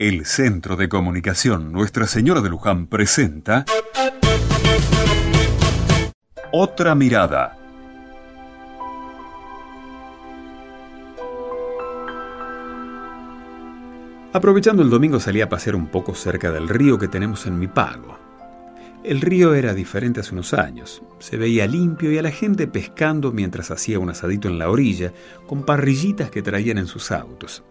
El Centro de Comunicación Nuestra Señora de Luján presenta Otra Mirada. Aprovechando el domingo salí a pasear un poco cerca del río que tenemos en mi pago. El río era diferente hace unos años. Se veía limpio y a la gente pescando mientras hacía un asadito en la orilla, con parrillitas que traían en sus autos.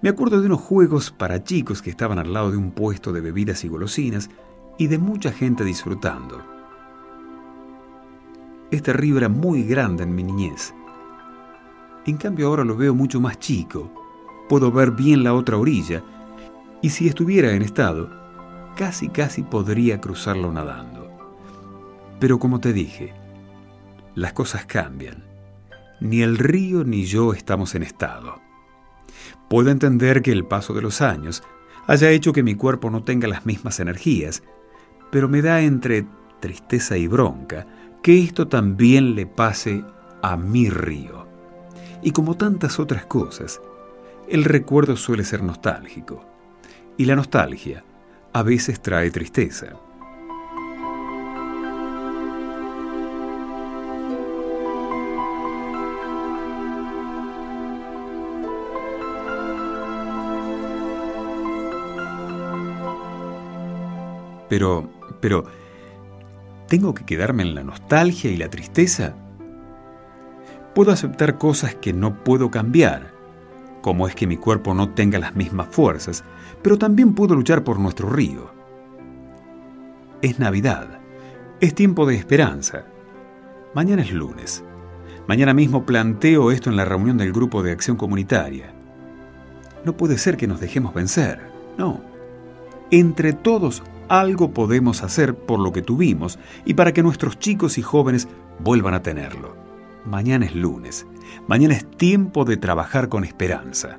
Me acuerdo de unos juegos para chicos que estaban al lado de un puesto de bebidas y golosinas y de mucha gente disfrutando. Este río era muy grande en mi niñez. En cambio ahora lo veo mucho más chico. Puedo ver bien la otra orilla y si estuviera en estado, casi casi podría cruzarlo nadando. Pero como te dije, las cosas cambian. Ni el río ni yo estamos en estado. Puedo entender que el paso de los años haya hecho que mi cuerpo no tenga las mismas energías, pero me da entre tristeza y bronca que esto también le pase a mi río. Y como tantas otras cosas, el recuerdo suele ser nostálgico. Y la nostalgia a veces trae tristeza. Pero, pero, ¿tengo que quedarme en la nostalgia y la tristeza? Puedo aceptar cosas que no puedo cambiar, como es que mi cuerpo no tenga las mismas fuerzas, pero también puedo luchar por nuestro río. Es Navidad, es tiempo de esperanza. Mañana es lunes. Mañana mismo planteo esto en la reunión del grupo de acción comunitaria. No puede ser que nos dejemos vencer, no. Entre todos algo podemos hacer por lo que tuvimos y para que nuestros chicos y jóvenes vuelvan a tenerlo. Mañana es lunes. Mañana es tiempo de trabajar con esperanza.